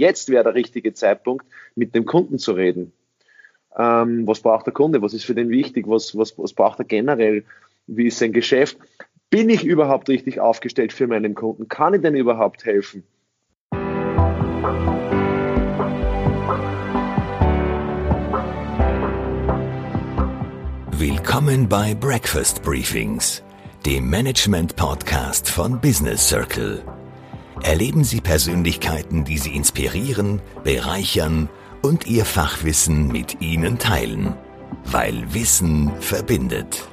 jetzt wäre der richtige Zeitpunkt, mit dem Kunden zu reden. Ähm, was braucht der Kunde? Was ist für den wichtig? Was, was, was braucht er generell? Wie ist sein Geschäft? Bin ich überhaupt richtig aufgestellt für meinen Kunden? Kann ich denn überhaupt helfen? Willkommen bei Breakfast Briefings, dem Management-Podcast von Business Circle. Erleben Sie Persönlichkeiten, die Sie inspirieren, bereichern und Ihr Fachwissen mit Ihnen teilen, weil Wissen verbindet.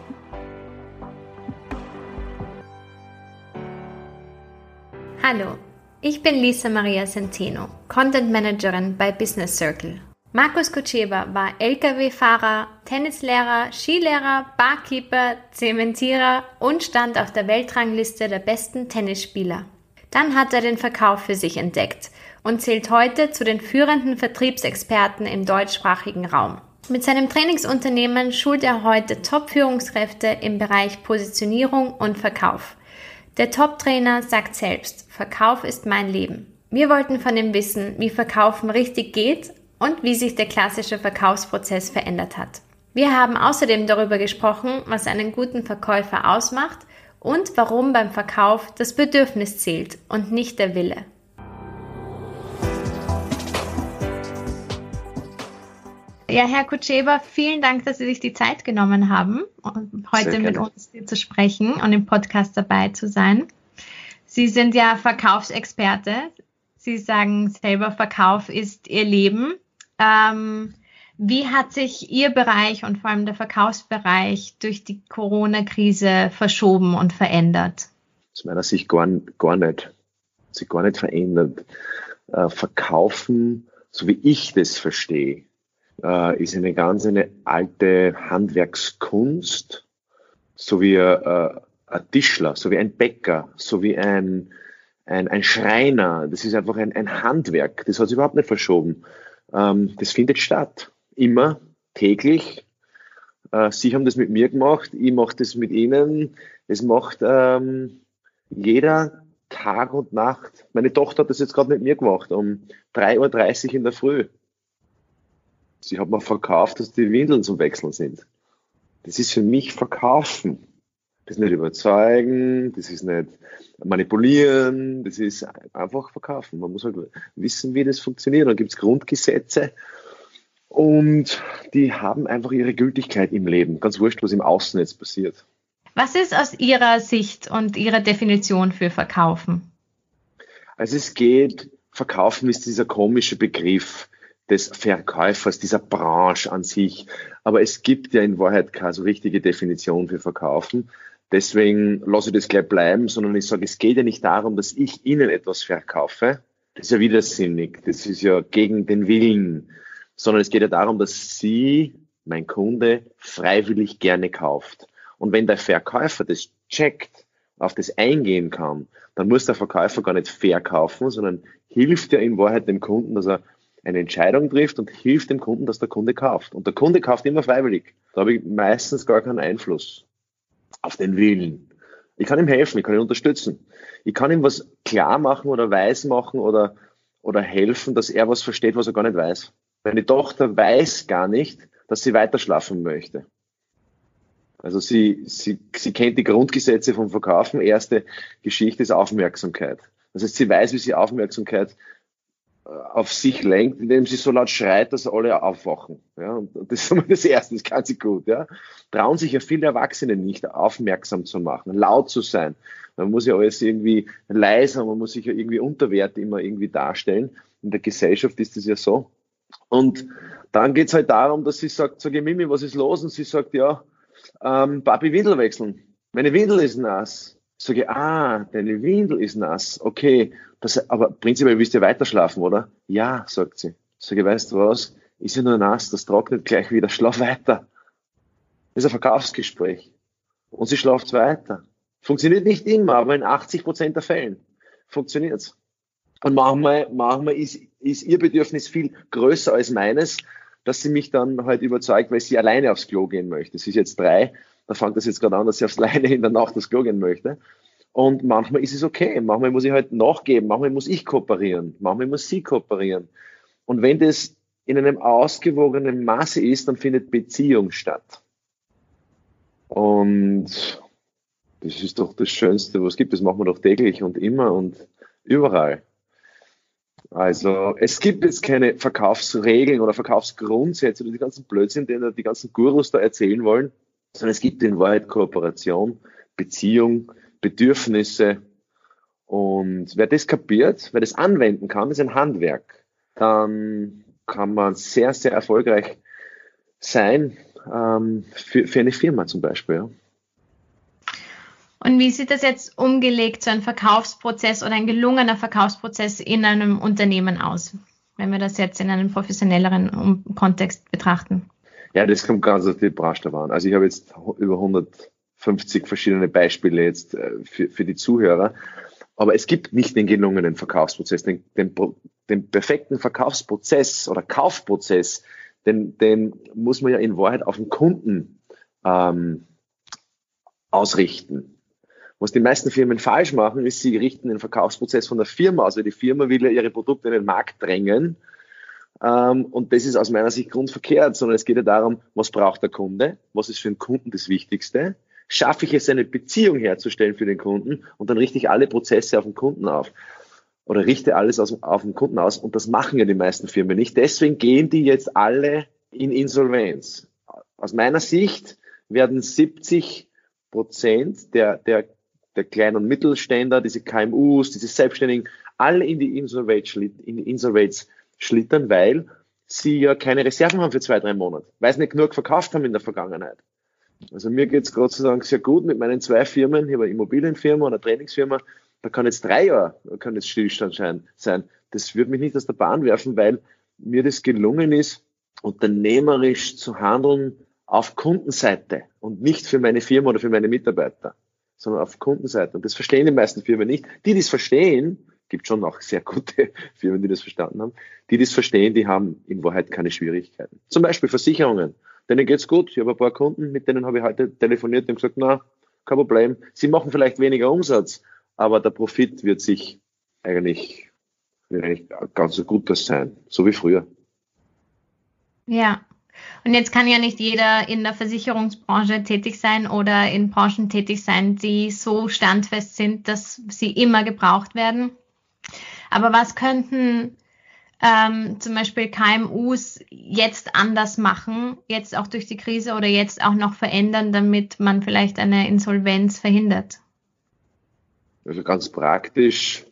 Hallo, ich bin Lisa Maria Centeno, Content Managerin bei Business Circle. Markus Kutscheba war Lkw-Fahrer, Tennislehrer, Skilehrer, Barkeeper, Zementierer und stand auf der Weltrangliste der besten Tennisspieler. Dann hat er den Verkauf für sich entdeckt und zählt heute zu den führenden Vertriebsexperten im deutschsprachigen Raum. Mit seinem Trainingsunternehmen schult er heute Top-Führungskräfte im Bereich Positionierung und Verkauf. Der Top-Trainer sagt selbst, Verkauf ist mein Leben. Wir wollten von ihm wissen, wie Verkaufen richtig geht und wie sich der klassische Verkaufsprozess verändert hat. Wir haben außerdem darüber gesprochen, was einen guten Verkäufer ausmacht und warum beim Verkauf das Bedürfnis zählt und nicht der Wille. Ja, Herr Kutscheber, vielen Dank, dass Sie sich die Zeit genommen haben, heute mit uns zu sprechen und im Podcast dabei zu sein. Sie sind ja Verkaufsexperte. Sie sagen selber, Verkauf ist Ihr Leben. Ähm, wie hat sich Ihr Bereich und vor allem der Verkaufsbereich durch die Corona-Krise verschoben und verändert? Aus meiner Sicht gar, gar nicht. Sich gar nicht verändert. Äh, Verkaufen, so wie ich das verstehe, äh, ist eine ganz eine alte Handwerkskunst, so wie äh, ein Tischler, so wie ein Bäcker, so wie ein, ein, ein Schreiner. Das ist einfach ein, ein Handwerk. Das hat sich überhaupt nicht verschoben. Ähm, das findet statt. Immer, täglich. Äh, Sie haben das mit mir gemacht, ich mache das mit Ihnen. Es macht ähm, jeder Tag und Nacht. Meine Tochter hat das jetzt gerade mit mir gemacht, um 3.30 Uhr in der Früh. Sie hat mir verkauft, dass die Windeln zum Wechseln sind. Das ist für mich Verkaufen. Das ist nicht überzeugen, das ist nicht manipulieren, das ist einfach verkaufen. Man muss halt wissen, wie das funktioniert. Dann gibt es Grundgesetze und die haben einfach ihre Gültigkeit im Leben. Ganz wurscht, was im Außen jetzt passiert. Was ist aus Ihrer Sicht und Ihrer Definition für Verkaufen? Also es geht, Verkaufen ist dieser komische Begriff des Verkäufers, dieser Branche an sich. Aber es gibt ja in Wahrheit keine so richtige Definition für Verkaufen. Deswegen lasse ich das gleich bleiben, sondern ich sage, es geht ja nicht darum, dass ich Ihnen etwas verkaufe. Das ist ja widersinnig. Das ist ja gegen den Willen. Sondern es geht ja darum, dass Sie, mein Kunde, freiwillig gerne kauft. Und wenn der Verkäufer das checkt, auf das eingehen kann, dann muss der Verkäufer gar nicht verkaufen, sondern hilft ja in Wahrheit dem Kunden, dass er eine Entscheidung trifft und hilft dem Kunden, dass der Kunde kauft. Und der Kunde kauft immer freiwillig. Da habe ich meistens gar keinen Einfluss auf den Willen. Ich kann ihm helfen, ich kann ihn unterstützen. Ich kann ihm was klar machen oder weiß machen oder, oder helfen, dass er was versteht, was er gar nicht weiß. Meine Tochter weiß gar nicht, dass sie weiter schlafen möchte. Also sie, sie, sie kennt die Grundgesetze vom Verkaufen. Erste Geschichte ist Aufmerksamkeit. Das heißt, sie weiß, wie sie Aufmerksamkeit auf sich lenkt, indem sie so laut schreit, dass alle aufwachen. Ja, und das ist immer das Erste, das kann sie gut. Ja. Trauen sich ja viele Erwachsene nicht, aufmerksam zu machen, laut zu sein. Man muss ja alles irgendwie leiser, man muss sich ja irgendwie unterwert immer irgendwie darstellen. In der Gesellschaft ist das ja so. Und dann geht's halt darum, dass sie sagt, sage Mimi, was ist los? Und sie sagt, ja, ähm, Papi, Windel wechseln. Meine Windel ist nass. Sage, ah, deine Windel ist nass. Okay, das, aber prinzipiell willst du weiter schlafen, oder? Ja, sagt sie. Sag ich, weißt du was? Ist ja nur nass, das trocknet gleich wieder, schlaf weiter. Das ist ein Verkaufsgespräch. Und sie schlaft weiter. Funktioniert nicht immer, aber in 80 Prozent der Fällen funktioniert's. Und manchmal, manchmal ist, ist ihr Bedürfnis viel größer als meines, dass sie mich dann halt überzeugt, weil sie alleine aufs Klo gehen möchte. Sie ist jetzt drei, da fängt das jetzt gerade an, dass sie aufs Leine in der Nacht aufs Klo gehen möchte. Und manchmal ist es okay. Manchmal muss ich halt nachgeben. Manchmal muss ich kooperieren. Manchmal muss sie kooperieren. Und wenn das in einem ausgewogenen Maße ist, dann findet Beziehung statt. Und das ist doch das Schönste, was es gibt. Das machen wir doch täglich und immer und überall. Also es gibt jetzt keine Verkaufsregeln oder Verkaufsgrundsätze oder die ganzen Blödsinn, den die ganzen Gurus da erzählen wollen, sondern es gibt in Wahrheit Kooperation, Beziehung, Bedürfnisse. Und wer das kapiert, wer das anwenden kann, ist ein Handwerk. Dann kann man sehr, sehr erfolgreich sein ähm, für, für eine Firma zum Beispiel. Ja. Und wie sieht das jetzt umgelegt, so ein Verkaufsprozess oder ein gelungener Verkaufsprozess in einem Unternehmen aus, wenn wir das jetzt in einem professionelleren Kontext betrachten? Ja, das kommt ganz auf die Branche an. Also ich habe jetzt über 150 verschiedene Beispiele jetzt äh, für, für die Zuhörer. Aber es gibt nicht den gelungenen Verkaufsprozess. Den, den, den perfekten Verkaufsprozess oder Kaufprozess, den, den muss man ja in Wahrheit auf den Kunden ähm, ausrichten. Was die meisten Firmen falsch machen, ist, sie richten den Verkaufsprozess von der Firma aus. Also die Firma will ja ihre Produkte in den Markt drängen. Ähm, und das ist aus meiner Sicht grundverkehrt, sondern es geht ja darum, was braucht der Kunde? Was ist für den Kunden das Wichtigste? Schaffe ich es, eine Beziehung herzustellen für den Kunden und dann richte ich alle Prozesse auf den Kunden auf oder richte alles auf den Kunden aus. Und das machen ja die meisten Firmen nicht. Deswegen gehen die jetzt alle in Insolvenz. Aus meiner Sicht werden 70 Prozent der, der der Klein- und Mittelständler, diese KMUs, diese Selbstständigen, alle in die Insolvenz, schlittern, weil sie ja keine Reserven haben für zwei, drei Monate, weil sie nicht genug verkauft haben in der Vergangenheit. Also mir geht es Gott sei Dank sehr gut mit meinen zwei Firmen. Ich habe eine Immobilienfirma und eine Trainingsfirma. Da kann jetzt drei Jahre kann jetzt Stillstand sein. Das würde mich nicht aus der Bahn werfen, weil mir das gelungen ist, unternehmerisch zu handeln auf Kundenseite und nicht für meine Firma oder für meine Mitarbeiter sondern auf Kundenseite. Und das verstehen die meisten Firmen nicht. Die, die es verstehen, gibt schon auch sehr gute Firmen, die das verstanden haben, die das verstehen, die haben in Wahrheit keine Schwierigkeiten. Zum Beispiel Versicherungen. Denen geht's gut. Ich habe ein paar Kunden, mit denen habe ich heute telefoniert und gesagt, na, kein Problem. Sie machen vielleicht weniger Umsatz, aber der Profit wird sich eigentlich, wird eigentlich ganz so gut sein, so wie früher. Ja, und jetzt kann ja nicht jeder in der Versicherungsbranche tätig sein oder in Branchen tätig sein, die so standfest sind, dass sie immer gebraucht werden. Aber was könnten ähm, zum Beispiel KMUs jetzt anders machen, jetzt auch durch die Krise oder jetzt auch noch verändern, damit man vielleicht eine Insolvenz verhindert? Also ganz praktisch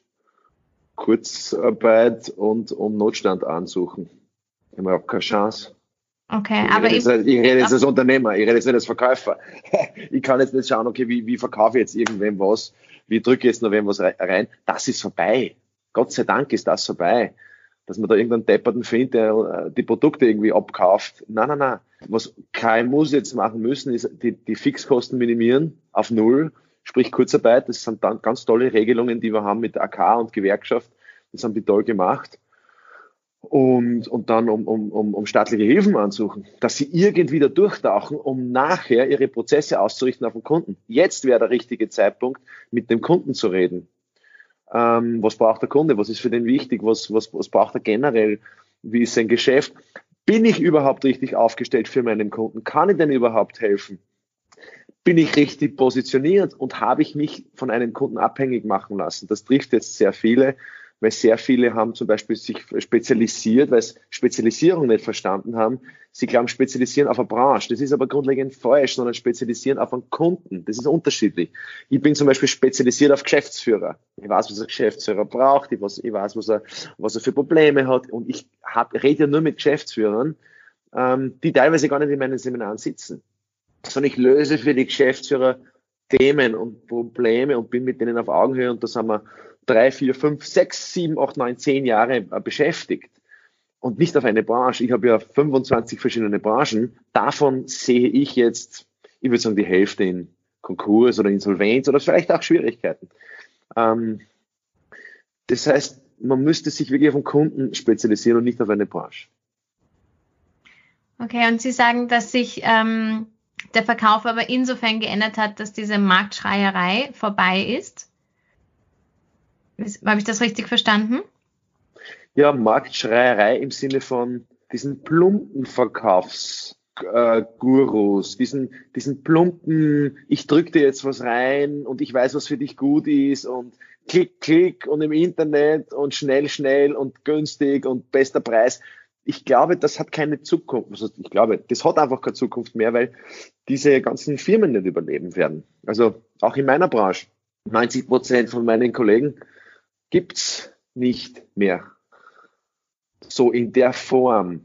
Kurzarbeit und um Notstand ansuchen. Haben wir auch keine Chance. Okay, ich aber rede jetzt, ich rede jetzt als Unternehmer, ich rede jetzt nicht als Verkäufer. Ich kann jetzt nicht schauen, okay, wie, wie verkaufe ich jetzt irgendwem was, wie drücke ich jetzt noch wem was rein. Das ist vorbei. Gott sei Dank ist das vorbei. Dass man da irgendeinen Depperten findet, der äh, die Produkte irgendwie abkauft. Nein, nein, nein. Was KMUs jetzt machen müssen, ist die, die Fixkosten minimieren auf Null, sprich Kurzarbeit. Das sind dann ganz tolle Regelungen, die wir haben mit AK und Gewerkschaft. Das haben die toll gemacht und, und dann um, um, um, um staatliche Hilfen ansuchen, dass sie irgendwie da durchtauchen, um nachher ihre Prozesse auszurichten auf den Kunden. Jetzt wäre der richtige Zeitpunkt, mit dem Kunden zu reden. Ähm, was braucht der Kunde? Was ist für den wichtig? Was, was, was braucht er generell? Wie ist sein Geschäft? Bin ich überhaupt richtig aufgestellt für meinen Kunden? Kann ich denn überhaupt helfen? Bin ich richtig positioniert und habe ich mich von einem Kunden abhängig machen lassen? Das trifft jetzt sehr viele weil sehr viele haben zum Beispiel sich spezialisiert, weil sie Spezialisierung nicht verstanden haben. Sie glauben, spezialisieren auf eine Branche. Das ist aber grundlegend falsch, sondern spezialisieren auf einen Kunden. Das ist unterschiedlich. Ich bin zum Beispiel spezialisiert auf Geschäftsführer. Ich weiß, was ein Geschäftsführer braucht. Ich weiß, ich weiß was, er, was er für Probleme hat. Und ich hab, rede ja nur mit Geschäftsführern, ähm, die teilweise gar nicht in meinen Seminaren sitzen. Sondern ich löse für die Geschäftsführer Themen und Probleme und bin mit denen auf Augenhöhe und da sind wir drei, vier, fünf, sechs, sieben, acht, neun, zehn Jahre äh, beschäftigt und nicht auf eine Branche. Ich habe ja 25 verschiedene Branchen. Davon sehe ich jetzt, ich würde sagen, die Hälfte in Konkurs oder Insolvenz oder vielleicht auch Schwierigkeiten. Ähm, das heißt, man müsste sich wirklich auf den Kunden spezialisieren und nicht auf eine Branche. Okay, und Sie sagen, dass sich ähm, der Verkauf aber insofern geändert hat, dass diese Marktschreierei vorbei ist? Habe ich das richtig verstanden? Ja, Marktschreierei im Sinne von diesen plumpen Verkaufsgurus, äh, diesen, diesen plumpen, ich drücke dir jetzt was rein und ich weiß, was für dich gut ist und klick, klick und im Internet und schnell, schnell und günstig und bester Preis. Ich glaube, das hat keine Zukunft. Also ich glaube, das hat einfach keine Zukunft mehr, weil diese ganzen Firmen nicht überleben werden. Also auch in meiner Branche. 90 Prozent von meinen Kollegen gibt's nicht mehr so in der Form,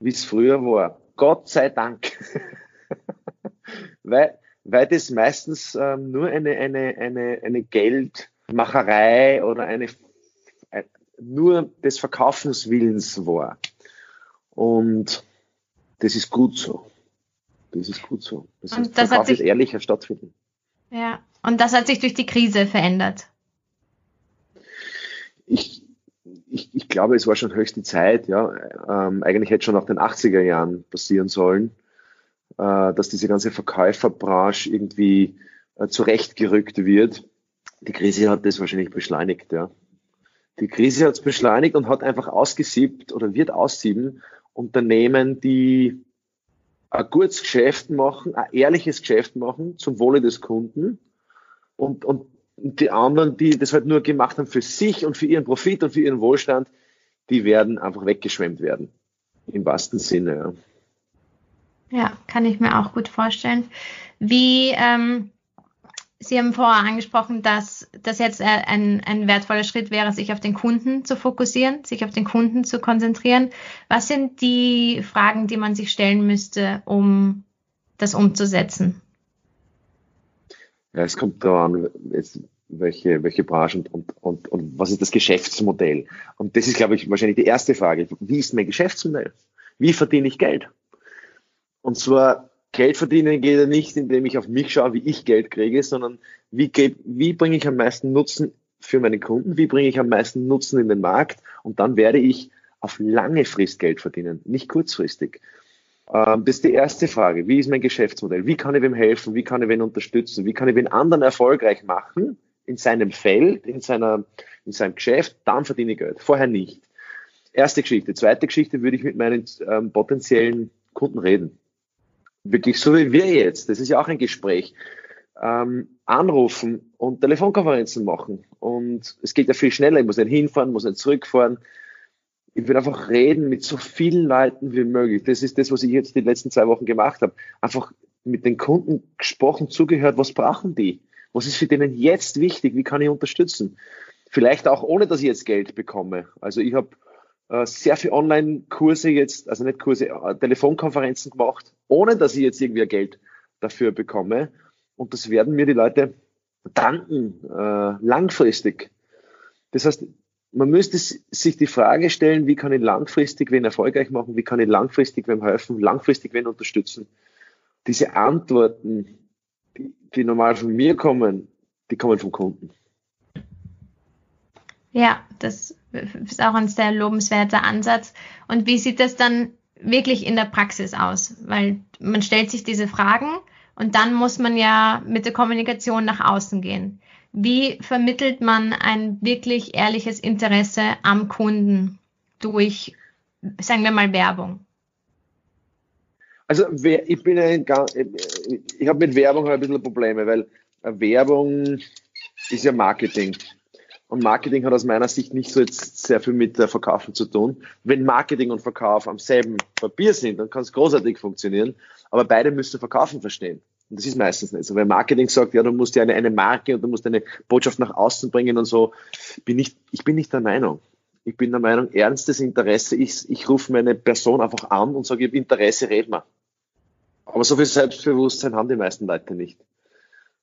wie es früher war. Gott sei Dank. weil, weil das meistens ähm, nur eine, eine, eine, eine Geldmacherei oder eine, ein, nur des Verkaufenswillens war. Und das ist gut so. Das ist gut so. Das, und das Verkauf sich, ist ehrlicher stattfinden. Ja, und das hat sich durch die Krise verändert. Ich, ich, ich glaube, es war schon höchste Zeit, ja. Ähm, eigentlich hätte schon nach den 80er Jahren passieren sollen, äh, dass diese ganze Verkäuferbranche irgendwie äh, zurechtgerückt wird. Die Krise hat das wahrscheinlich beschleunigt, ja. Die Krise hat es beschleunigt und hat einfach ausgesiebt oder wird aussieben Unternehmen, die ein gutes Geschäft machen, ein ehrliches Geschäft machen zum Wohle des Kunden und, und die anderen, die das halt nur gemacht haben für sich und für ihren Profit und für ihren Wohlstand, die werden einfach weggeschwemmt werden. Im wahrsten Sinne, ja. Ja, kann ich mir auch gut vorstellen. Wie, ähm, Sie haben vorher angesprochen, dass das jetzt ein, ein wertvoller Schritt wäre, sich auf den Kunden zu fokussieren, sich auf den Kunden zu konzentrieren. Was sind die Fragen, die man sich stellen müsste, um das umzusetzen? Ja, es kommt daran, welche, welche Branche und, und, und, und was ist das Geschäftsmodell? Und das ist, glaube ich, wahrscheinlich die erste Frage. Wie ist mein Geschäftsmodell? Wie verdiene ich Geld? Und zwar Geld verdienen geht ja nicht, indem ich auf mich schaue, wie ich Geld kriege, sondern wie, wie bringe ich am meisten Nutzen für meine Kunden? Wie bringe ich am meisten Nutzen in den Markt? Und dann werde ich auf lange Frist Geld verdienen, nicht kurzfristig. Ähm, das ist die erste Frage. Wie ist mein Geschäftsmodell? Wie kann ich wem helfen? Wie kann ich wen unterstützen? Wie kann ich wen anderen erfolgreich machen in seinem Feld, in, seiner, in seinem Geschäft? Dann verdiene ich Geld. Vorher nicht. Erste Geschichte. Zweite Geschichte würde ich mit meinen ähm, potenziellen Kunden reden. Wirklich so wie wir jetzt. Das ist ja auch ein Gespräch. Ähm, anrufen und Telefonkonferenzen machen. Und es geht ja viel schneller. Ich muss nicht hinfahren, muss nicht zurückfahren ich will einfach reden mit so vielen Leuten wie möglich. Das ist das, was ich jetzt die letzten zwei Wochen gemacht habe. Einfach mit den Kunden gesprochen, zugehört, was brauchen die? Was ist für denen jetzt wichtig? Wie kann ich unterstützen? Vielleicht auch ohne, dass ich jetzt Geld bekomme. Also ich habe äh, sehr viele Online-Kurse jetzt, also nicht Kurse, äh, Telefonkonferenzen gemacht, ohne dass ich jetzt irgendwie Geld dafür bekomme. Und das werden mir die Leute danken, äh, langfristig. Das heißt, man müsste sich die Frage stellen, wie kann ich langfristig wen erfolgreich machen, wie kann ich langfristig wem helfen, langfristig wen unterstützen. Diese Antworten, die, die normal von mir kommen, die kommen vom Kunden. Ja, das ist auch ein sehr lobenswerter Ansatz. Und wie sieht das dann wirklich in der Praxis aus? Weil man stellt sich diese Fragen und dann muss man ja mit der Kommunikation nach außen gehen. Wie vermittelt man ein wirklich ehrliches Interesse am Kunden durch, sagen wir mal, Werbung? Also ich bin ein, ich habe mit Werbung ein bisschen Probleme, weil Werbung ist ja Marketing. Und Marketing hat aus meiner Sicht nicht so jetzt sehr viel mit Verkaufen zu tun. Wenn Marketing und Verkauf am selben Papier sind, dann kann es großartig funktionieren. Aber beide müssen Verkaufen verstehen. Und das ist meistens nicht so. Weil Marketing sagt, ja, du musst ja eine, eine Marke und du musst eine Botschaft nach außen bringen und so. Bin ich, ich bin nicht der Meinung. Ich bin der Meinung, ernstes Interesse ist, ich rufe meine Person einfach an und sage, ich habe Interesse, red mal. Aber so viel Selbstbewusstsein haben die meisten Leute nicht.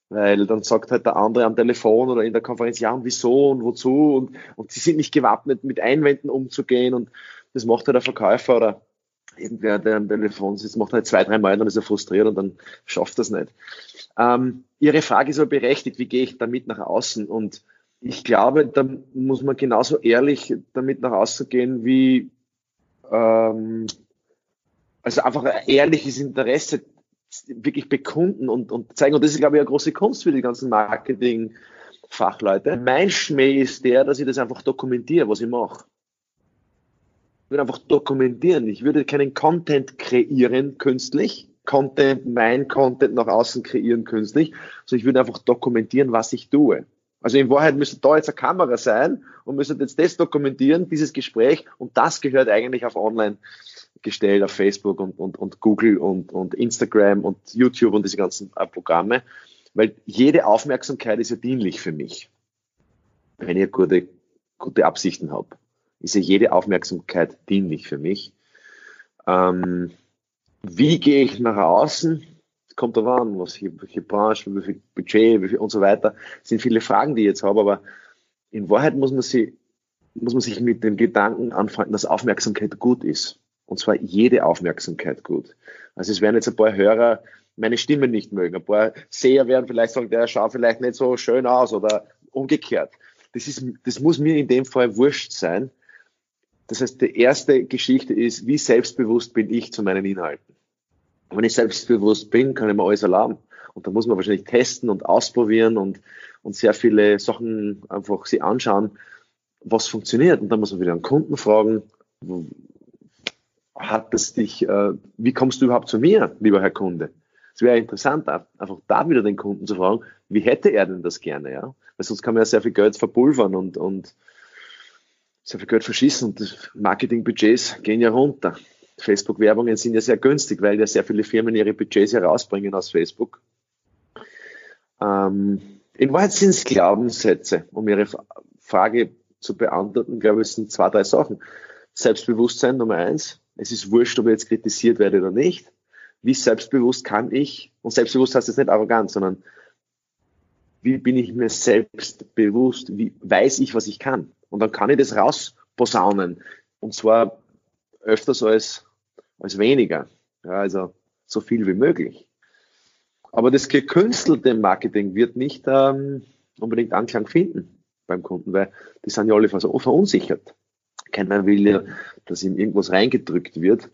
Weil dann sagt halt der andere am Telefon oder in der Konferenz, ja, und wieso und wozu und, und sie sind nicht gewappnet, mit Einwänden umzugehen und das macht halt der Verkäufer oder irgendwer, der am Telefon sitzt, macht halt zwei, drei Mal, dann ist er frustriert und dann schafft es nicht. Ähm, Ihre Frage ist aber berechtigt, wie gehe ich damit nach außen? Und ich glaube, da muss man genauso ehrlich damit nach außen gehen, wie ähm, also einfach ein ehrliches Interesse wirklich bekunden und, und zeigen. Und das ist, glaube ich, eine große Kunst für die ganzen Marketing- Fachleute. Mein Schmäh ist der, dass ich das einfach dokumentiere, was ich mache. Ich würde einfach dokumentieren. Ich würde keinen Content kreieren künstlich, Content, mein Content nach außen kreieren künstlich, sondern ich würde einfach dokumentieren, was ich tue. Also in Wahrheit müsste da jetzt eine Kamera sein und müsste jetzt das dokumentieren, dieses Gespräch, und das gehört eigentlich auf online gestellt, auf Facebook und, und, und Google und, und Instagram und YouTube und diese ganzen äh, Programme, weil jede Aufmerksamkeit ist ja dienlich für mich, wenn ich gute, gute Absichten habe. Ist ja jede Aufmerksamkeit dienlich für mich. Ähm, wie gehe ich nach außen? Kommt da an, was welche Branche, wie viel Budget wie viel und so weiter. Das sind viele Fragen, die ich jetzt habe, aber in Wahrheit muss man, sie, muss man sich mit dem Gedanken anfangen, dass Aufmerksamkeit gut ist. Und zwar jede Aufmerksamkeit gut. Also es werden jetzt ein paar Hörer meine Stimme nicht mögen. Ein paar Seher werden vielleicht sagen, der schaut vielleicht nicht so schön aus oder umgekehrt. Das, ist, das muss mir in dem Fall wurscht sein. Das heißt, die erste Geschichte ist, wie selbstbewusst bin ich zu meinen Inhalten. wenn ich selbstbewusst bin, kann ich mir alles erlauben. Und da muss man wahrscheinlich testen und ausprobieren und, und sehr viele Sachen einfach sich anschauen, was funktioniert. Und dann muss man wieder einen Kunden fragen, hat das dich, äh, wie kommst du überhaupt zu mir, lieber Herr Kunde? Es wäre interessant, einfach da wieder den Kunden zu fragen, wie hätte er denn das gerne, ja? Weil sonst kann man ja sehr viel Geld verpulvern und, und sehr viel Geld verschießen und Marketingbudgets gehen ja runter. Facebook-Werbungen sind ja sehr günstig, weil ja sehr viele Firmen ihre Budgets herausbringen aus Facebook. Ähm, in Wahrheit sind es Glaubenssätze, um Ihre Frage zu beantworten, glaube ich, sind zwei, drei Sachen. Selbstbewusstsein Nummer eins. Es ist wurscht, ob ich jetzt kritisiert werde oder nicht. Wie selbstbewusst kann ich, und selbstbewusst heißt jetzt nicht arrogant, sondern wie bin ich mir selbst bewusst, wie weiß ich, was ich kann. Und dann kann ich das rausposaunen. Und zwar öfters als, als weniger. Ja, also so viel wie möglich. Aber das gekünstelte Marketing wird nicht ähm, unbedingt Anklang finden beim Kunden, weil die sind ja alle verunsichert. Keiner will ja, dass ihm irgendwas reingedrückt wird,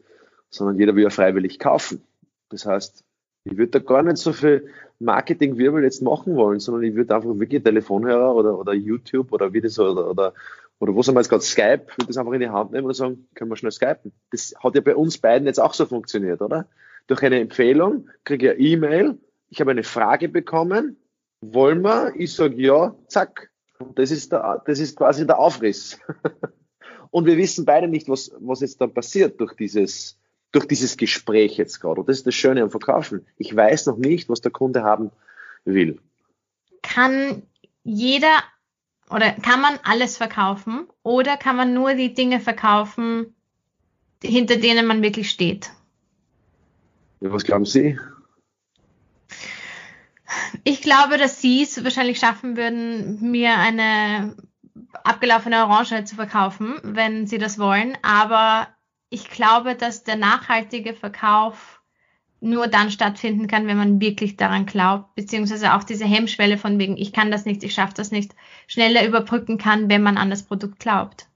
sondern jeder will ja freiwillig kaufen. Das heißt, ich würde da gar nicht so viel Marketingwirbel jetzt machen wollen, sondern ich würde einfach wirklich Telefonhörer oder, oder YouTube oder wie das oder, oder, oder was haben wir jetzt gerade Skype, würde das einfach in die Hand nehmen und sagen, können wir schnell skypen. Das hat ja bei uns beiden jetzt auch so funktioniert, oder? Durch eine Empfehlung kriege ich eine E-Mail, ich habe eine Frage bekommen, wollen wir? Ich sage ja, zack. Das ist, der, das ist quasi der Aufriss. und wir wissen beide nicht, was, was jetzt dann passiert durch dieses, durch dieses Gespräch jetzt gerade. Und das ist das Schöne am Verkaufen. Ich weiß noch nicht, was der Kunde haben will. Kann jeder oder kann man alles verkaufen oder kann man nur die Dinge verkaufen, hinter denen man wirklich steht? Ja, was glauben Sie? Ich glaube, dass Sie es wahrscheinlich schaffen würden, mir eine abgelaufene Orange zu verkaufen, wenn Sie das wollen. Aber ich glaube, dass der nachhaltige Verkauf nur dann stattfinden kann, wenn man wirklich daran glaubt, beziehungsweise auch diese Hemmschwelle von wegen, ich kann das nicht, ich schaffe das nicht, schneller überbrücken kann, wenn man an das Produkt glaubt.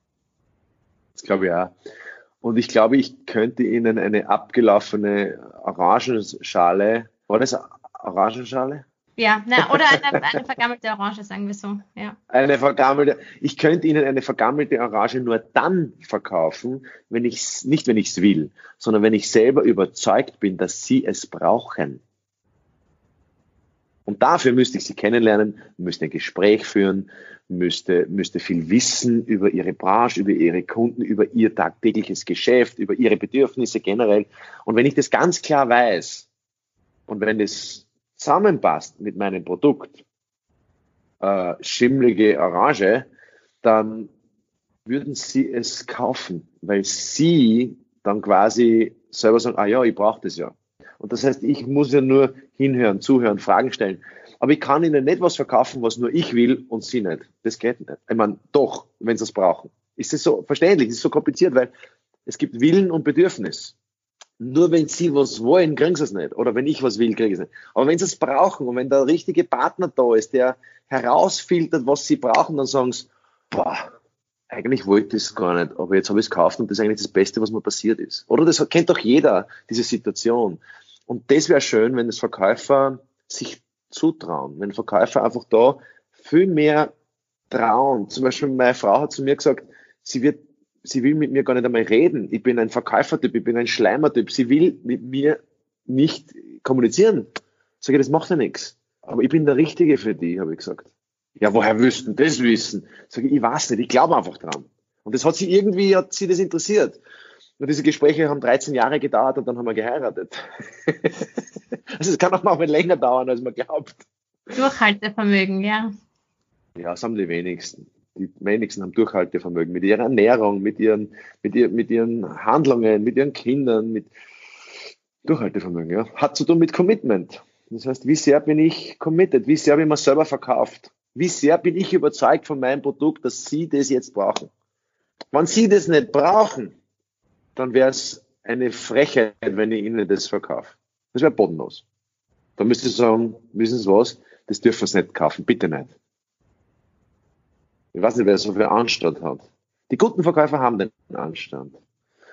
Das glaube ich auch. Und ich glaube, ich könnte Ihnen eine abgelaufene Orangenschale, war das Orangenschale? Ja, na, oder eine, eine, vergammelte Orange, sagen wir so. Ja. Eine vergammelte. Ich könnte Ihnen eine vergammelte Orange nur dann verkaufen, wenn ich nicht, wenn ich es will, sondern wenn ich selber überzeugt bin, dass Sie es brauchen. Und dafür müsste ich Sie kennenlernen, müsste ein Gespräch führen, müsste, müsste viel wissen über Ihre Branche, über Ihre Kunden, über Ihr tagtägliches Geschäft, über Ihre Bedürfnisse generell. Und wenn ich das ganz klar weiß und wenn das zusammenpasst mit meinem Produkt, äh, schimmlige Orange, dann würden sie es kaufen, weil sie dann quasi selber sagen, ah ja, ich brauche das ja. Und das heißt, ich muss ja nur hinhören, zuhören, Fragen stellen. Aber ich kann ihnen nicht was verkaufen, was nur ich will und sie nicht. Das geht nicht. Ich meine, doch, wenn sie es brauchen. Ist das so verständlich? Ist so kompliziert, weil es gibt Willen und Bedürfnis. Nur wenn sie was wollen, kriegen sie es nicht. Oder wenn ich was will, kriege ich es nicht. Aber wenn sie es brauchen und wenn der richtige Partner da ist, der herausfiltert, was sie brauchen, dann sagen sie, boah, eigentlich wollte ich es gar nicht, aber jetzt habe ich es gekauft und das ist eigentlich das Beste, was mir passiert ist. Oder das kennt doch jeder, diese Situation. Und das wäre schön, wenn das Verkäufer sich zutrauen, wenn Verkäufer einfach da viel mehr trauen. Zum Beispiel meine Frau hat zu mir gesagt, sie wird, sie will mit mir gar nicht einmal reden. Ich bin ein Verkäufertyp, ich bin ein Schleimertyp. Sie will mit mir nicht kommunizieren. Sag ich, das macht ja nichts. Aber ich bin der Richtige für die, habe ich gesagt. Ja, woher wüssten das wissen? Sag ich, ich weiß nicht, ich glaube einfach dran. Und das hat sie irgendwie, hat sie das interessiert. Und diese Gespräche haben 13 Jahre gedauert und dann haben wir geheiratet. also es kann auch mal länger dauern, als man glaubt. Durchhaltevermögen, ja. Ja, das haben die wenigsten. Die wenigsten haben Durchhaltevermögen mit ihrer Ernährung, mit ihren, mit, ihr, mit ihren Handlungen, mit ihren Kindern, mit Durchhaltevermögen, ja. Hat zu tun mit Commitment. Das heißt, wie sehr bin ich committed? Wie sehr habe ich mir selber verkauft? Wie sehr bin ich überzeugt von meinem Produkt, dass Sie das jetzt brauchen? Wenn Sie das nicht brauchen, dann wäre es eine Frechheit, wenn ich Ihnen das verkaufe. Das wäre bodenlos. Da müsste ich sagen, wissen Sie was, das dürfen Sie nicht kaufen, bitte nicht. Ich weiß nicht, wer so viel Anstand hat. Die guten Verkäufer haben den Anstand.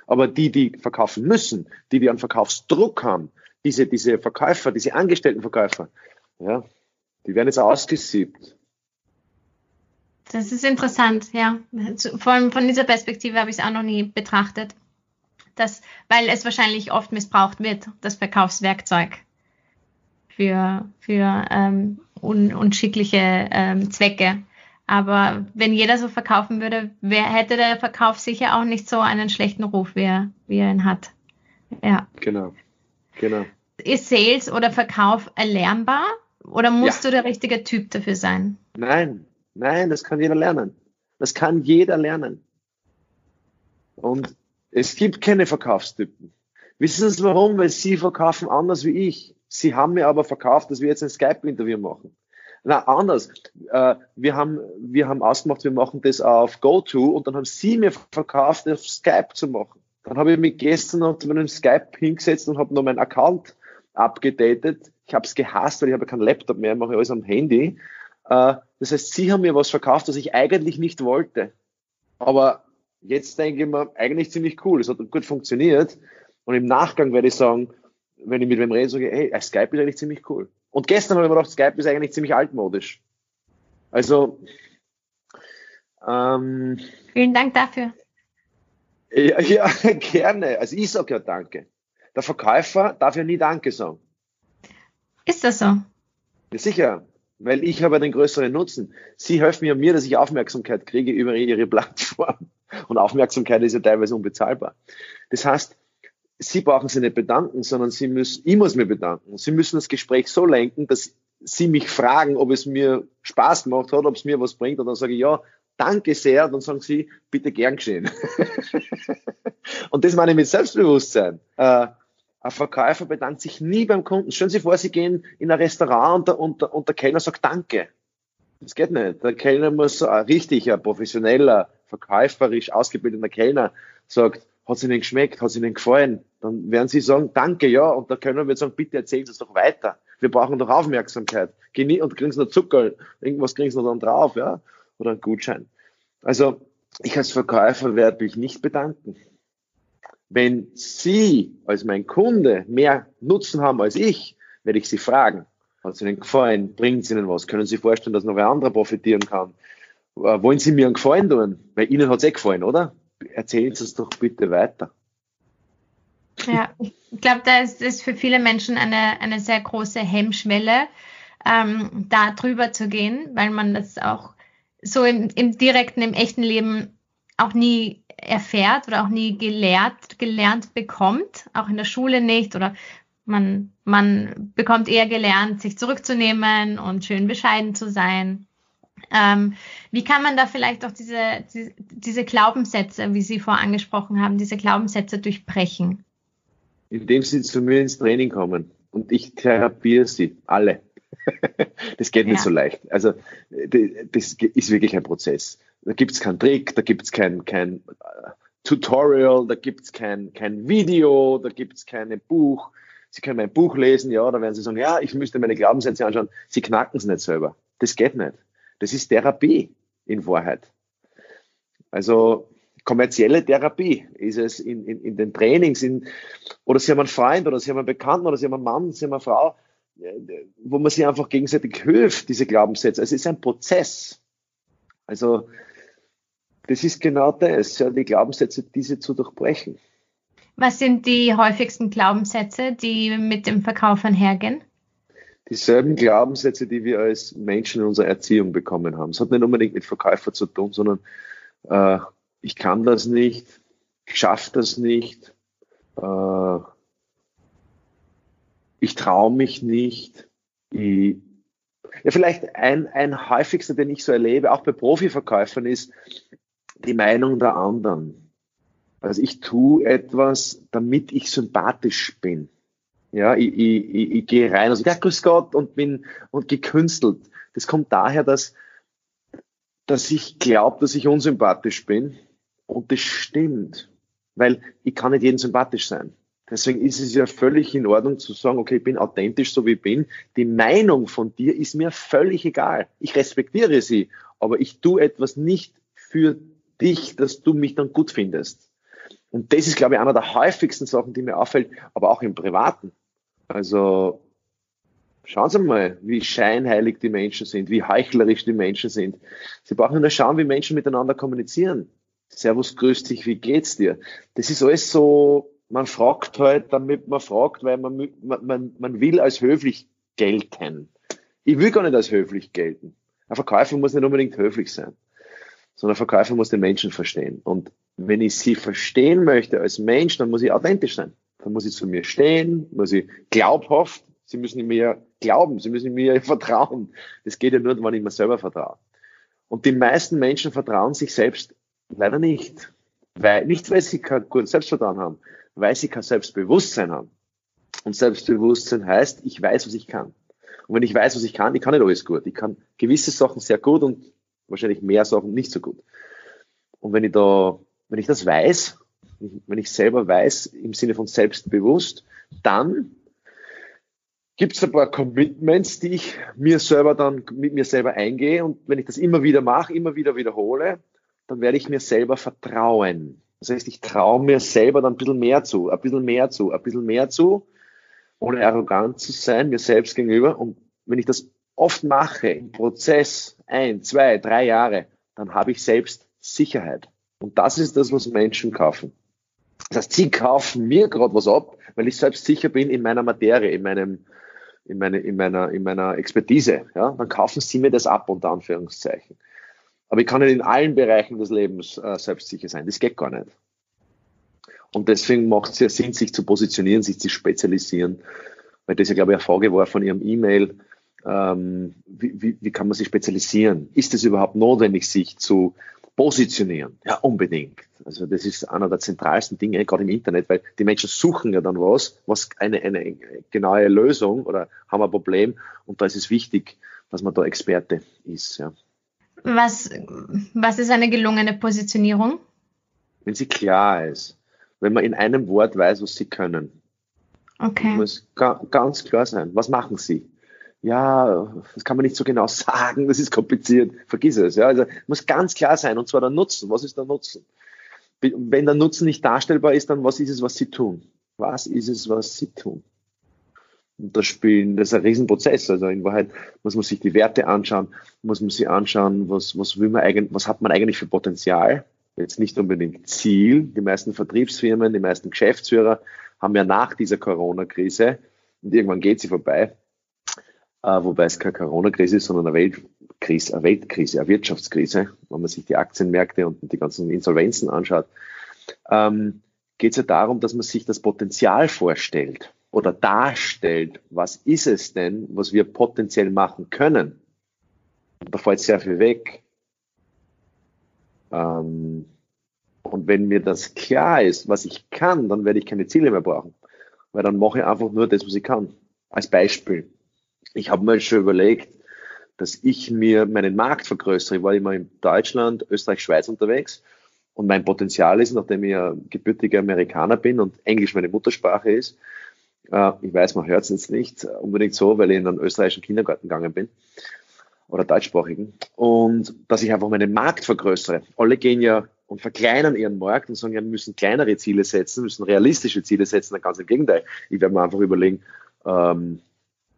Aber die, die verkaufen müssen, die, die einen Verkaufsdruck haben, diese, diese Verkäufer, diese angestellten Verkäufer, ja, die werden jetzt ausgesiebt. Das ist interessant, ja. Von, von dieser Perspektive habe ich es auch noch nie betrachtet. Das, weil es wahrscheinlich oft missbraucht wird, das Verkaufswerkzeug für, für ähm, un, unschickliche ähm, Zwecke. Aber wenn jeder so verkaufen würde, wer, hätte der Verkauf sicher auch nicht so einen schlechten Ruf, wie er, wie er ihn hat. Ja. Genau. Genau. Ist Sales oder Verkauf erlernbar? Oder musst ja. du der richtige Typ dafür sein? Nein, Nein, das kann jeder lernen. Das kann jeder lernen. Und es gibt keine Verkaufstypen. Wissen Sie warum? Weil Sie verkaufen anders wie ich. Sie haben mir aber verkauft, dass wir jetzt ein Skype-Interview machen. Na, anders. Äh, wir, haben, wir haben ausgemacht, wir machen das auf GoTo und dann haben Sie mir verkauft, auf Skype zu machen. Dann habe ich mich gestern zu meinem Skype hingesetzt und habe noch meinen Account abgedatet. Ich habe es gehasst, weil ich habe keinen Laptop mehr, mache alles am Handy. Äh, das heißt, sie haben mir was verkauft, was ich eigentlich nicht wollte. Aber jetzt denke ich mir, eigentlich ziemlich cool. Es hat gut funktioniert. Und im Nachgang werde ich sagen, wenn ich mit wem rede, sage ich, hey, Skype ist eigentlich ziemlich cool. Und gestern habe ich mir gedacht, Skype ist eigentlich ziemlich altmodisch. Also, ähm, Vielen Dank dafür. Ja, ja, gerne. Also ich sage ja Danke. Der Verkäufer darf ja nie Danke sagen. Ist das so? Ja, sicher weil ich habe den größeren Nutzen. Sie helfen ja mir, dass ich Aufmerksamkeit kriege über Ihre Plattform. Und Aufmerksamkeit ist ja teilweise unbezahlbar. Das heißt, Sie brauchen sich nicht bedanken, sondern Sie müssen, ich muss mir bedanken. Sie müssen das Gespräch so lenken, dass Sie mich fragen, ob es mir Spaß gemacht hat, ob es mir was bringt. Und dann sage ich, ja, danke sehr. Dann sagen Sie, bitte gern geschehen. und das meine ich mit Selbstbewusstsein. Äh, ein Verkäufer bedankt sich nie beim Kunden. Stellen Sie vor, Sie gehen in ein Restaurant und der, und der, und der Kellner sagt Danke. Das geht nicht. Der Kellner muss ein richtiger, professioneller, verkäuferisch ausgebildeter Kellner sagt, hat es Ihnen geschmeckt, hat es Ihnen gefallen? Dann werden Sie sagen, danke, ja. Und der Kellner wird sagen, bitte erzählen Sie es doch weiter. Wir brauchen doch Aufmerksamkeit. Und kriegen Sie noch Zucker, irgendwas kriegen Sie noch dann drauf, ja. Oder einen Gutschein. Also, ich als Verkäufer werde mich nicht bedanken. Wenn Sie als mein Kunde mehr Nutzen haben als ich, werde ich Sie fragen, hat es Ihnen gefallen? Bringt es Ihnen was? Können Sie sich vorstellen, dass noch wer anderer profitieren kann? Äh, wollen Sie mir einen Gefallen tun? Weil Ihnen hat es eh gefallen, oder? Erzählen Sie es doch bitte weiter. Ja, ich glaube, da ist es für viele Menschen eine, eine sehr große Hemmschwelle, ähm, da drüber zu gehen, weil man das auch so im, im direkten, im echten Leben auch nie erfährt oder auch nie gelehrt, gelernt bekommt, auch in der Schule nicht oder man, man bekommt eher gelernt, sich zurückzunehmen und schön bescheiden zu sein. Ähm, wie kann man da vielleicht auch diese, diese, diese Glaubenssätze, wie Sie vorher angesprochen haben, diese Glaubenssätze durchbrechen? Indem Sie zu mir ins Training kommen und ich therapiere Sie, alle. das geht nicht ja. so leicht. Also das ist wirklich ein Prozess. Da gibt es keinen Trick, da gibt es kein, kein uh, Tutorial, da gibt es kein, kein Video, da gibt es kein Buch. Sie können mein Buch lesen, ja, da werden Sie sagen, ja, ich müsste meine Glaubenssätze anschauen. Sie knacken es nicht selber. Das geht nicht. Das ist Therapie in Wahrheit. Also kommerzielle Therapie ist es in, in, in den Trainings, in, oder Sie haben einen Freund oder Sie haben einen Bekannten oder Sie haben einen Mann, Sie haben eine Frau, wo man sich einfach gegenseitig hilft, diese Glaubenssätze. Also es ist ein Prozess. Also das ist genau das, ja, die Glaubenssätze, diese zu durchbrechen. Was sind die häufigsten Glaubenssätze, die mit dem Verkauf einhergehen? Dieselben Glaubenssätze, die wir als Menschen in unserer Erziehung bekommen haben. Es hat nicht unbedingt mit Verkäufer zu tun, sondern äh, ich kann das nicht, ich schaffe das nicht, äh, ich traue mich nicht. Ich, ja, vielleicht ein, ein häufigster, den ich so erlebe, auch bei Profiverkäufern, ist die Meinung der anderen. Also ich tue etwas, damit ich sympathisch bin. Ja, ich, ich, ich, ich gehe rein und sage, ja, grüß Gott und bin und gekünstelt. Das kommt daher, dass, dass ich glaube, dass ich unsympathisch bin. Und das stimmt. Weil ich kann nicht jedem sympathisch sein. Deswegen ist es ja völlig in Ordnung zu sagen, okay, ich bin authentisch, so wie ich bin. Die Meinung von dir ist mir völlig egal. Ich respektiere sie, aber ich tue etwas nicht für dich, dass du mich dann gut findest. Und das ist, glaube ich, einer der häufigsten Sachen, die mir auffällt, aber auch im Privaten. Also schauen Sie mal, wie scheinheilig die Menschen sind, wie heuchlerisch die Menschen sind. Sie brauchen nur schauen, wie Menschen miteinander kommunizieren. Servus, grüß dich, wie geht's dir? Das ist alles so, man fragt halt, damit man fragt, weil man, man, man will als höflich gelten. Ich will gar nicht als höflich gelten. Ein Verkäufer muss nicht unbedingt höflich sein, sondern ein Verkäufer muss den Menschen verstehen. Und wenn ich sie verstehen möchte als Mensch, dann muss ich authentisch sein. Dann muss ich zu mir stehen, muss ich glaubhaft, sie müssen mir glauben, sie müssen mir vertrauen. Das geht ja nur, wenn ich mir selber vertraue. Und die meisten Menschen vertrauen sich selbst leider nicht. Weil, nicht, weil sie kein gutes Selbstvertrauen haben, weil sie kein Selbstbewusstsein haben. Und Selbstbewusstsein heißt, ich weiß, was ich kann. Und wenn ich weiß, was ich kann, ich kann nicht alles gut. Ich kann gewisse Sachen sehr gut und wahrscheinlich mehr Sachen nicht so gut. Und wenn ich da, wenn ich das weiß, wenn ich selber weiß, im Sinne von selbstbewusst, dann gibt es ein paar Commitments, die ich mir selber dann mit mir selber eingehe. Und wenn ich das immer wieder mache, immer wieder wiederhole, dann werde ich mir selber vertrauen. Das heißt, ich traue mir selber dann ein bisschen mehr zu, ein bisschen mehr zu, ein bisschen mehr zu, ohne arrogant zu sein, mir selbst gegenüber. Und wenn ich das oft mache, im Prozess, ein, zwei, drei Jahre, dann habe ich selbst Sicherheit. Und das ist das, was Menschen kaufen. Das heißt, sie kaufen mir gerade was ab, weil ich selbst sicher bin in meiner Materie, in meinem, in, meine, in, meiner, in meiner Expertise. Ja? Dann kaufen sie mir das ab, unter Anführungszeichen. Aber ich kann nicht in allen Bereichen des Lebens äh, selbstsicher sein. Das geht gar nicht. Und deswegen macht es ja Sinn, sich zu positionieren, sich zu spezialisieren. Weil das ja, glaube ich, eine Frage war von Ihrem E-Mail. Ähm, wie, wie, wie kann man sich spezialisieren? Ist es überhaupt notwendig, sich zu positionieren? Ja, unbedingt. Also das ist einer der zentralsten Dinge, gerade im Internet, weil die Menschen suchen ja dann was, was eine, eine genaue Lösung oder haben ein Problem. Und da ist es wichtig, dass man da Experte ist. Ja. Was, was ist eine gelungene Positionierung? Wenn sie klar ist, wenn man in einem Wort weiß, was sie können. Okay. Muss ga, ganz klar sein. Was machen sie? Ja, das kann man nicht so genau sagen, das ist kompliziert. Vergiss es. Ja, also muss ganz klar sein und zwar der Nutzen. Was ist der Nutzen? Wenn der Nutzen nicht darstellbar ist, dann was ist es, was sie tun? Was ist es, was sie tun? Das Spielen, das ist ein Riesenprozess. Also in Wahrheit muss man sich die Werte anschauen, muss man sich anschauen, was, was will man eigentlich, was hat man eigentlich für Potenzial? Jetzt nicht unbedingt Ziel. Die meisten Vertriebsfirmen, die meisten Geschäftsführer haben ja nach dieser Corona-Krise, und irgendwann geht sie vorbei, äh, wobei es keine Corona-Krise ist, sondern eine Weltkrise, eine Weltkrise, eine Wirtschaftskrise, wenn man sich die Aktienmärkte und die ganzen Insolvenzen anschaut, ähm, geht es ja darum, dass man sich das Potenzial vorstellt oder darstellt, was ist es denn, was wir potenziell machen können. Da fällt sehr viel weg. Ähm, und wenn mir das klar ist, was ich kann, dann werde ich keine Ziele mehr brauchen. Weil dann mache ich einfach nur das, was ich kann. Als Beispiel. Ich habe mir schon überlegt, dass ich mir meinen Markt vergrößere. Ich war immer in Deutschland, Österreich, Schweiz unterwegs. Und mein Potenzial ist, nachdem ich ja gebürtiger Amerikaner bin und Englisch meine Muttersprache ist, äh, ich weiß, man hört es jetzt nicht unbedingt so, weil ich in einen österreichischen Kindergarten gegangen bin oder deutschsprachigen und dass ich einfach meinen Markt vergrößere. Alle gehen ja und verkleinern ihren Markt und sagen, ja, wir müssen kleinere Ziele setzen, müssen realistische Ziele setzen. Ganz im Gegenteil. Ich werde mir einfach überlegen, ähm,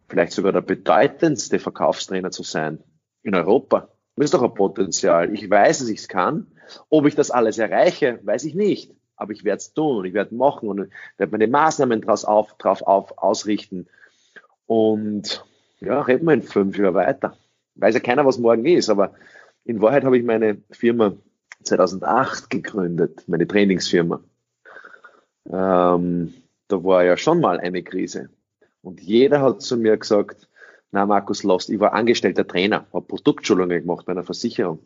vielleicht sogar der bedeutendste Verkaufstrainer zu sein in Europa. Das ist doch ein Potenzial. Ich weiß, dass ich es kann. Ob ich das alles erreiche, weiß ich nicht. Aber ich werde es tun und ich werde machen und werde meine Maßnahmen draus auf, drauf auf, ausrichten. Und ja, reden wir in fünf Jahren weiter. Weiß ja keiner, was morgen ist, aber in Wahrheit habe ich meine Firma 2008 gegründet, meine Trainingsfirma. Ähm, da war ja schon mal eine Krise. Und jeder hat zu mir gesagt, na Markus Lost, ich war angestellter Trainer, habe Produktschulungen gemacht bei einer Versicherung.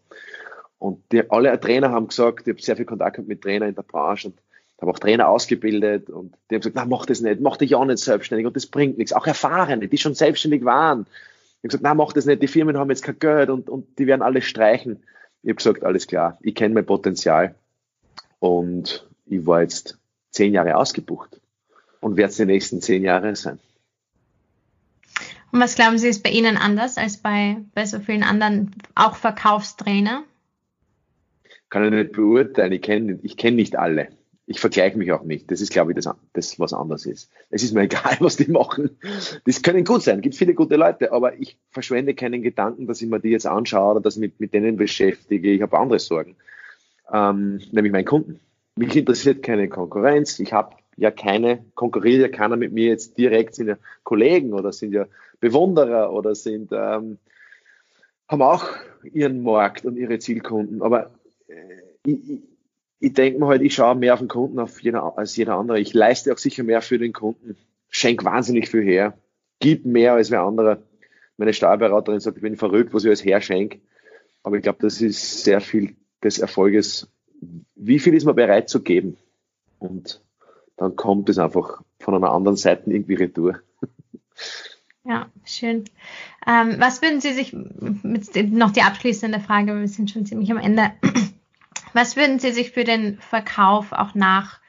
Und die, alle Trainer haben gesagt, ich habe sehr viel Kontakt mit Trainern in der Branche und habe auch Trainer ausgebildet und die haben gesagt, na mach das nicht, mach dich auch nicht selbstständig und das bringt nichts. Auch Erfahrene, die schon selbstständig waren. Ich habe gesagt, na mach das nicht, die Firmen haben jetzt kein Geld und, und die werden alles streichen. Ich habe gesagt, alles klar, ich kenne mein Potenzial und ich war jetzt zehn Jahre ausgebucht und werde es die nächsten zehn Jahre sein. Und was glauben Sie, ist bei Ihnen anders als bei, bei so vielen anderen, auch Verkaufstrainer? Kann ich nicht beurteilen. Ich kenne ich kenn nicht alle. Ich vergleiche mich auch nicht. Das ist, glaube ich, das, das, was anders ist. Es ist mir egal, was die machen. Das können gut sein. Es gibt viele gute Leute, aber ich verschwende keinen Gedanken, dass ich mir die jetzt anschaue oder dass ich mich mit denen beschäftige. Ich habe andere Sorgen. Ähm, nämlich meinen Kunden. Mich interessiert keine Konkurrenz. Ich habe ja keine, konkurriert ja keiner mit mir jetzt direkt, sind ja Kollegen oder sind ja Bewunderer oder sind, ähm, haben auch ihren Markt und ihre Zielkunden. Aber ich, ich, ich denke mir halt, ich schaue mehr auf den Kunden auf jeder, als jeder andere. Ich leiste auch sicher mehr für den Kunden, schenke wahnsinnig viel her, gib mehr als wer andere. Meine Steuerberaterin sagt, ich bin verrückt, was ich als herschenke. Aber ich glaube, das ist sehr viel des Erfolges. Wie viel ist man bereit zu geben? Und dann kommt es einfach von einer anderen Seite irgendwie retour. Ja, schön. Ähm, was würden Sie sich, mit, noch die abschließende Frage, wir sind schon ziemlich am Ende. Was würden Sie sich für den Verkauf auch nach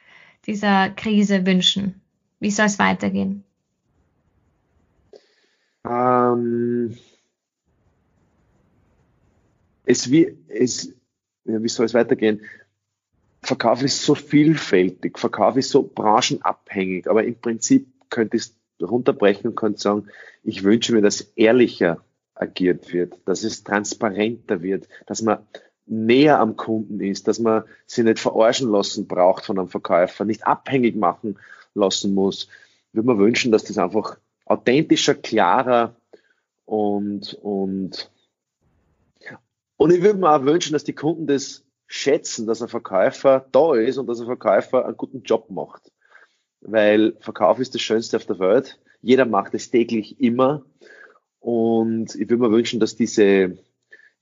dieser Krise wünschen? Wie soll es weitergehen? Ähm, es wie, es, ja, wie soll es weitergehen? Verkauf ist so vielfältig, Verkauf ist so branchenabhängig, aber im Prinzip könnte es runterbrechen und könnte sagen, ich wünsche mir, dass ehrlicher agiert wird, dass es transparenter wird, dass man näher am Kunden ist, dass man sie nicht verarschen lassen braucht von einem Verkäufer, nicht abhängig machen lassen muss. Ich würde mir wünschen, dass das einfach authentischer, klarer und, und, und ich würde mir auch wünschen, dass die Kunden das schätzen, dass ein Verkäufer da ist und dass ein Verkäufer einen guten Job macht. Weil Verkauf ist das Schönste auf der Welt. Jeder macht es täglich immer. Und ich würde mir wünschen, dass diese,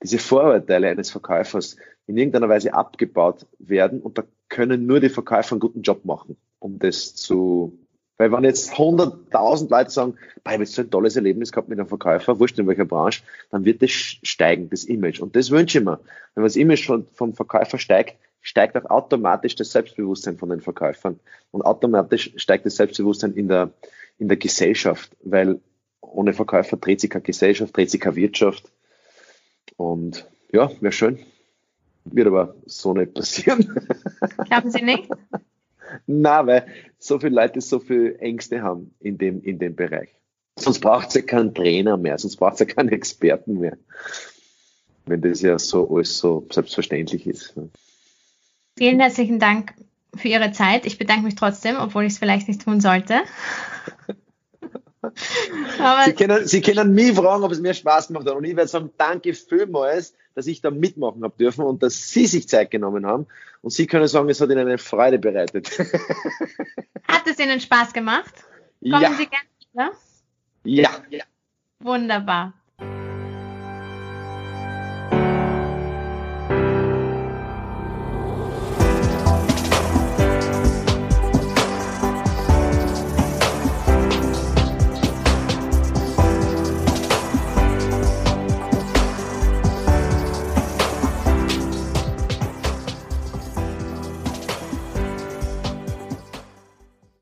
diese Vorurteile eines Verkäufers in irgendeiner Weise abgebaut werden und da können nur die Verkäufer einen guten Job machen, um das zu, weil wenn jetzt 100.000 Leute sagen, ich habe jetzt so ein tolles Erlebnis gehabt mit einem Verkäufer, wurscht in welcher Branche, dann wird das steigen, das Image. Und das wünsche ich mir. Wenn das Image von, vom Verkäufer steigt, steigt auch automatisch das Selbstbewusstsein von den Verkäufern. Und automatisch steigt das Selbstbewusstsein in der, in der Gesellschaft, weil ohne Verkäufer dreht sich keine Gesellschaft, dreht sich keine Wirtschaft. Und ja, wäre schön. Wird aber so nicht passieren. Glauben Sie nicht? Na, weil so viele Leute so viele Ängste haben in dem, in dem Bereich. Sonst braucht es ja keinen Trainer mehr, sonst braucht es ja keinen Experten mehr. Wenn das ja so alles so selbstverständlich ist. Vielen herzlichen Dank für Ihre Zeit. Ich bedanke mich trotzdem, obwohl ich es vielleicht nicht tun sollte. Sie, können, Sie können mich fragen, ob es mir Spaß gemacht hat. Und ich werde sagen, danke vielmals, dass ich da mitmachen habe dürfen und dass Sie sich Zeit genommen haben. Und Sie können sagen, es hat Ihnen eine Freude bereitet. Hat es Ihnen Spaß gemacht? Kommen ja. Sie gerne wieder? Ja. ja. Wunderbar.